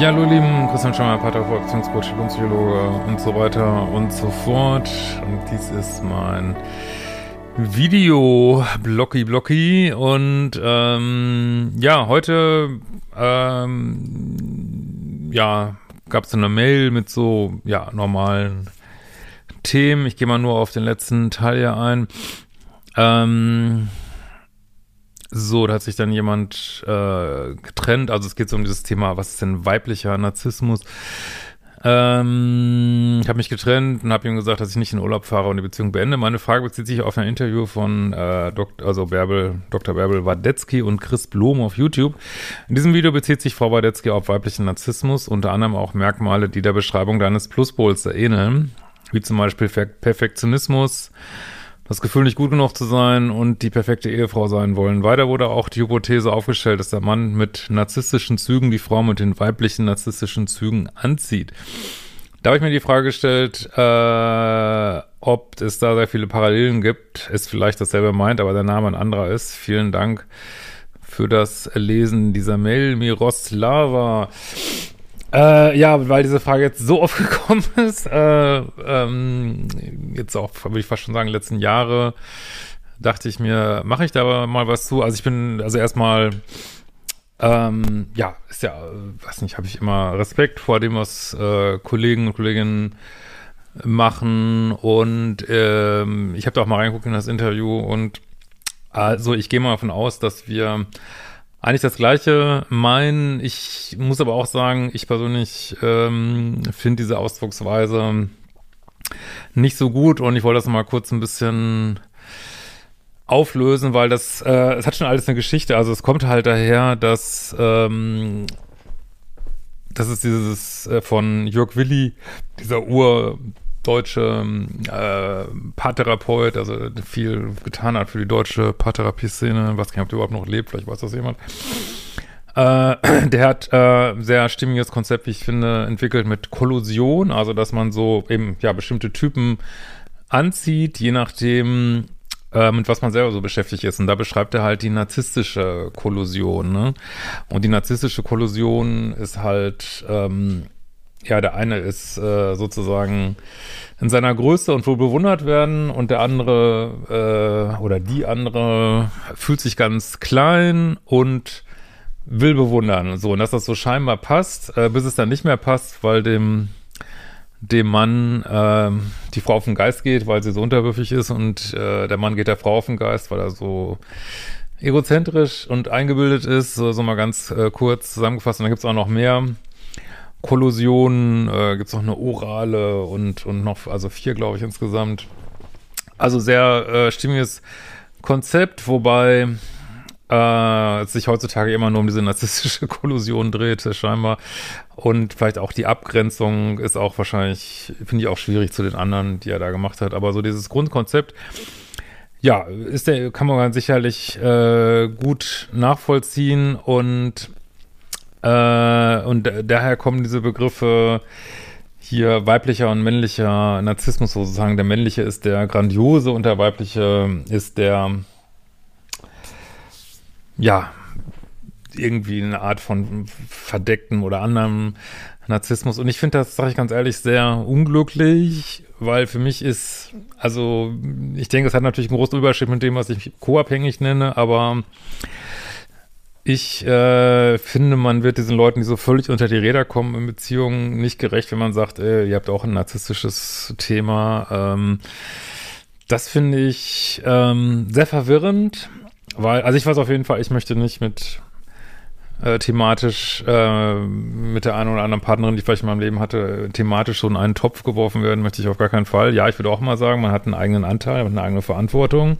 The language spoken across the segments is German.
Ja, hallo Lieben, Christian Schemmer, Pater, Volkscoach, Psychologe und so weiter und so fort. Und dies ist mein Video Blocky Blocky und ähm, ja, heute ähm, ja, gab es eine Mail mit so ja, normalen Themen. Ich gehe mal nur auf den letzten Teil hier ein. Ähm, so, da hat sich dann jemand äh, getrennt. Also es geht so um dieses Thema, was ist denn weiblicher Narzissmus? Ähm, ich habe mich getrennt und habe ihm gesagt, dass ich nicht in Urlaub fahre und die Beziehung beende. Meine Frage bezieht sich auf ein Interview von äh, Dok also Bärbel, Dr. Bärbel Wadetzky und Chris Blom auf YouTube. In diesem Video bezieht sich Frau Wadetzky auf weiblichen Narzissmus, unter anderem auch Merkmale, die der Beschreibung deines Pluspols ähneln, wie zum Beispiel Perfektionismus, das Gefühl, nicht gut genug zu sein und die perfekte Ehefrau sein wollen. Weiter wurde auch die Hypothese aufgestellt, dass der Mann mit narzisstischen Zügen die Frau mit den weiblichen narzisstischen Zügen anzieht. Da habe ich mir die Frage gestellt, äh, ob es da sehr viele Parallelen gibt. Ist vielleicht dasselbe meint, aber der Name ein anderer ist. Vielen Dank für das Lesen dieser Mail, Miroslava. Äh, ja, weil diese Frage jetzt so oft gekommen ist, äh, ähm, jetzt auch, würde ich fast schon sagen, letzten Jahre, dachte ich mir, mache ich da mal was zu. Also ich bin, also erstmal, ähm, ja, ist ja, weiß nicht, habe ich immer Respekt vor dem, was äh, Kollegen und Kolleginnen machen und ähm, ich habe da auch mal reingeguckt in das Interview und also ich gehe mal davon aus, dass wir eigentlich das Gleiche meinen. Ich muss aber auch sagen, ich persönlich ähm, finde diese Ausdrucksweise nicht so gut und ich wollte das mal kurz ein bisschen auflösen, weil das, äh, es hat schon alles eine Geschichte. Also es kommt halt daher, dass ähm, das ist dieses äh, von Jörg Willi, dieser Ur deutsche äh, Paartherapeut, also viel getan hat für die deutsche Paartherapie-Szene. Was nicht, ob der überhaupt noch lebt, vielleicht weiß das jemand. Äh, der hat äh, sehr stimmiges Konzept, wie ich finde, entwickelt mit Kollusion, also dass man so eben ja bestimmte Typen anzieht, je nachdem, äh, mit was man selber so beschäftigt ist. Und da beschreibt er halt die narzisstische Kollusion. Ne? Und die narzisstische Kollusion ist halt ähm, ja, der eine ist äh, sozusagen in seiner Größe und wohl bewundert werden und der andere äh, oder die andere fühlt sich ganz klein und will bewundern und so. Und dass das so scheinbar passt, äh, bis es dann nicht mehr passt, weil dem dem Mann äh, die Frau auf den Geist geht, weil sie so unterwürfig ist und äh, der Mann geht der Frau auf den Geist, weil er so egozentrisch und eingebildet ist, so, so mal ganz äh, kurz zusammengefasst. Und dann gibt's auch noch mehr Kollusionen, äh, gibt es noch eine orale und, und noch, also vier, glaube ich, insgesamt. Also sehr äh, stimmiges Konzept, wobei äh, es sich heutzutage immer nur um diese narzisstische Kollusion dreht, scheinbar. Und vielleicht auch die Abgrenzung ist auch wahrscheinlich, finde ich auch schwierig zu den anderen, die er da gemacht hat. Aber so dieses Grundkonzept, ja, ist der, kann man sicherlich äh, gut nachvollziehen und äh, und daher kommen diese Begriffe hier weiblicher und männlicher Narzissmus sozusagen. Der männliche ist der grandiose und der weibliche ist der, ja, irgendwie eine Art von verdeckten oder anderem Narzissmus. Und ich finde das, sage ich ganz ehrlich, sehr unglücklich, weil für mich ist, also ich denke, es hat natürlich einen großen Überschritt mit dem, was ich co-abhängig nenne, aber ich äh, finde, man wird diesen Leuten, die so völlig unter die Räder kommen in Beziehungen, nicht gerecht, wenn man sagt, äh, ihr habt auch ein narzisstisches Thema. Ähm, das finde ich ähm, sehr verwirrend, weil, also ich weiß auf jeden Fall, ich möchte nicht mit äh, thematisch äh, mit der einen oder anderen Partnerin, die ich vielleicht in meinem Leben hatte, thematisch so in einen Topf geworfen werden, möchte ich auf gar keinen Fall. Ja, ich würde auch mal sagen, man hat einen eigenen Anteil, eine eigene Verantwortung.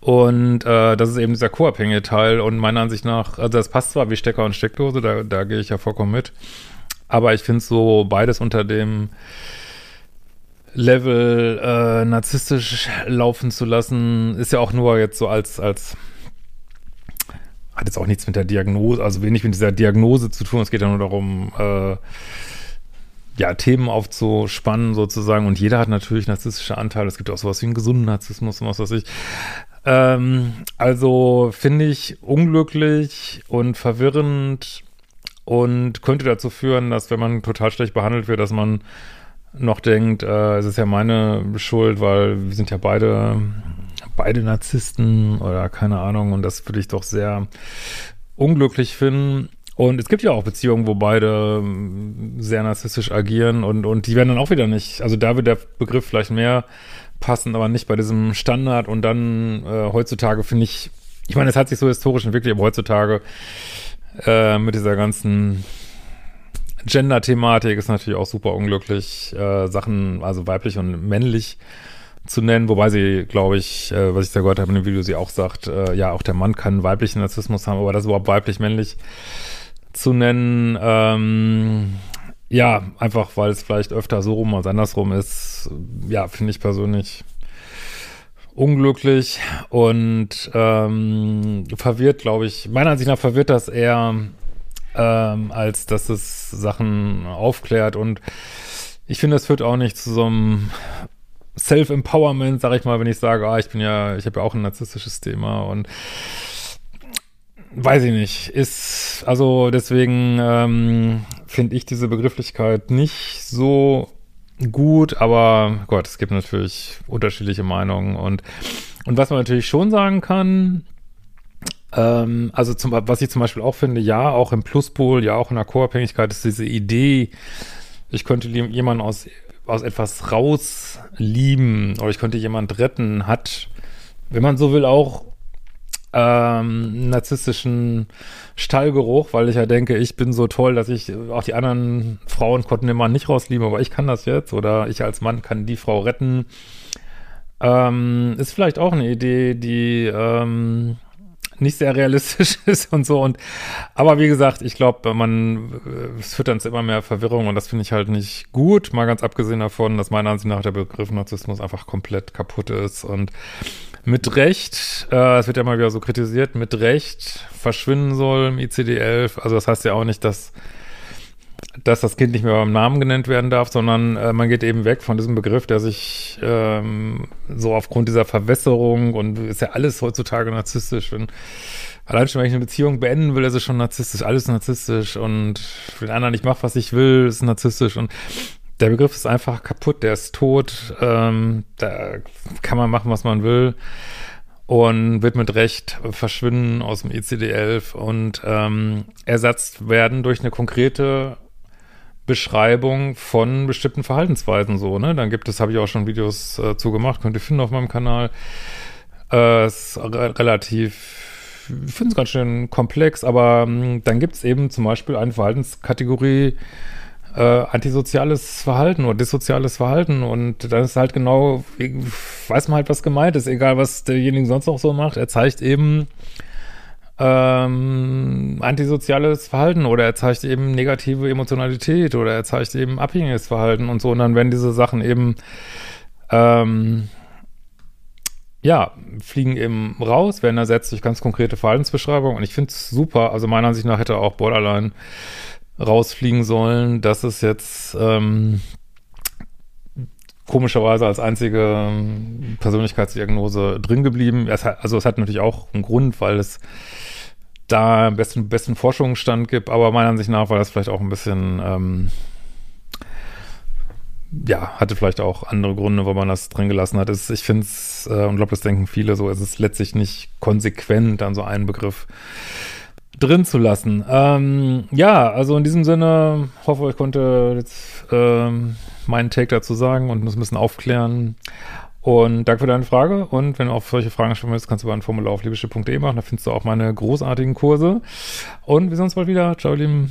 Und äh, das ist eben dieser co-abhängige Teil. Und meiner Ansicht nach, also das passt zwar wie Stecker und Steckdose, da, da gehe ich ja vollkommen mit. Aber ich finde so beides unter dem Level äh, narzisstisch laufen zu lassen, ist ja auch nur jetzt so als, als hat jetzt auch nichts mit der Diagnose, also wenig mit dieser Diagnose zu tun. Es geht ja nur darum, äh, ja, Themen aufzuspannen sozusagen. Und jeder hat natürlich narzisstische Anteile. Es gibt auch sowas wie einen gesunden Narzissmus und was weiß ich. Ähm, also finde ich unglücklich und verwirrend und könnte dazu führen, dass wenn man total schlecht behandelt wird, dass man noch denkt, äh, es ist ja meine Schuld, weil wir sind ja beide beide Narzissten oder keine Ahnung und das würde ich doch sehr unglücklich finden. Und es gibt ja auch Beziehungen, wo beide ähm, sehr narzisstisch agieren und, und die werden dann auch wieder nicht, also da wird der Begriff vielleicht mehr passen, aber nicht bei diesem Standard. Und dann äh, heutzutage finde ich, ich meine, es hat sich so historisch entwickelt, aber heutzutage äh, mit dieser ganzen Gender-Thematik ist natürlich auch super unglücklich, äh, Sachen, also weiblich und männlich zu nennen, wobei sie, glaube ich, äh, was ich da gehört habe in dem Video, sie auch sagt, äh, ja, auch der Mann kann weiblichen Narzissmus haben, aber das überhaupt weiblich-männlich zu nennen, ähm, ja, einfach weil es vielleicht öfter so rum als andersrum ist, ja, finde ich persönlich unglücklich und ähm, verwirrt, glaube ich. Meiner Ansicht nach verwirrt das eher, ähm, als dass es Sachen aufklärt und ich finde, es führt auch nicht zu so einem Self-Empowerment, sag ich mal, wenn ich sage, ah, ich bin ja, ich habe ja auch ein narzisstisches Thema und weiß ich nicht, ist, also deswegen ähm, finde ich diese Begrifflichkeit nicht so gut, aber Gott, es gibt natürlich unterschiedliche Meinungen. Und, und was man natürlich schon sagen kann, ähm, also zum, was ich zum Beispiel auch finde, ja, auch im Pluspol, ja, auch in der Co-Abhängigkeit ist diese Idee, ich könnte jemanden aus aus etwas rauslieben oder ich könnte jemand retten, hat, wenn man so will, auch ähm, narzisstischen Stallgeruch, weil ich ja denke, ich bin so toll, dass ich, auch die anderen Frauen konnten den Mann nicht rauslieben, aber ich kann das jetzt oder ich als Mann kann die Frau retten. Ähm, ist vielleicht auch eine Idee, die ähm, nicht sehr realistisch ist und so. Und aber wie gesagt, ich glaube, man äh, es führt dann zu immer mehr Verwirrung und das finde ich halt nicht gut. Mal ganz abgesehen davon, dass meiner Ansicht nach der Begriff Narzissmus einfach komplett kaputt ist und mit Recht, äh, es wird ja mal wieder so kritisiert, mit Recht verschwinden soll im ICD-11. Also das heißt ja auch nicht, dass dass das Kind nicht mehr beim Namen genannt werden darf, sondern äh, man geht eben weg von diesem Begriff, der sich ähm, so aufgrund dieser Verwässerung und ist ja alles heutzutage narzisstisch. Wenn, allein schon, wenn ich eine Beziehung beenden will, ist es schon narzisstisch, alles narzisstisch und wenn andere nicht macht, was ich will, ist narzisstisch und der Begriff ist einfach kaputt, der ist tot, ähm, da kann man machen, was man will und wird mit Recht verschwinden aus dem ECD-11 und ähm, ersetzt werden durch eine konkrete Beschreibung von bestimmten Verhaltensweisen so, ne? Dann gibt es, habe ich auch schon Videos äh, zu gemacht, könnt ihr finden auf meinem Kanal. Äh, re relativ, ich finde es ganz schön komplex, aber ähm, dann gibt es eben zum Beispiel eine Verhaltenskategorie, äh, antisoziales Verhalten oder dissoziales Verhalten und dann ist halt genau, weiß man halt, was gemeint ist, egal was derjenige sonst noch so macht, er zeigt eben ähm, antisoziales Verhalten oder er zeigt eben negative Emotionalität oder er zeigt eben abhängiges Verhalten und so. Und dann werden diese Sachen eben, ähm, ja, fliegen eben raus, werden ersetzt durch ganz konkrete Verhaltensbeschreibungen. Und ich finde es super. Also meiner Ansicht nach hätte auch Borderline rausfliegen sollen. Das ist jetzt ähm, komischerweise als einzige Persönlichkeitsdiagnose drin geblieben. Es hat, also es hat natürlich auch einen Grund, weil es da besten, besten Forschungsstand gibt, aber meiner Ansicht nach war das vielleicht auch ein bisschen, ähm, ja, hatte vielleicht auch andere Gründe, wo man das drin gelassen hat. Es, ich finde es, äh, und glaube, das denken viele so, es ist letztlich nicht konsequent, dann so einen Begriff drin zu lassen. Ähm, ja, also in diesem Sinne, hoffe, ich konnte jetzt ähm, meinen Take dazu sagen und das ein bisschen aufklären. Und danke für deine Frage. Und wenn du auf solche Fragen schon willst, kannst du über ein Formular auf liebeschiff.de machen. Da findest du auch meine großartigen Kurse. Und wir sehen uns bald wieder. Ciao, ihr Lieben.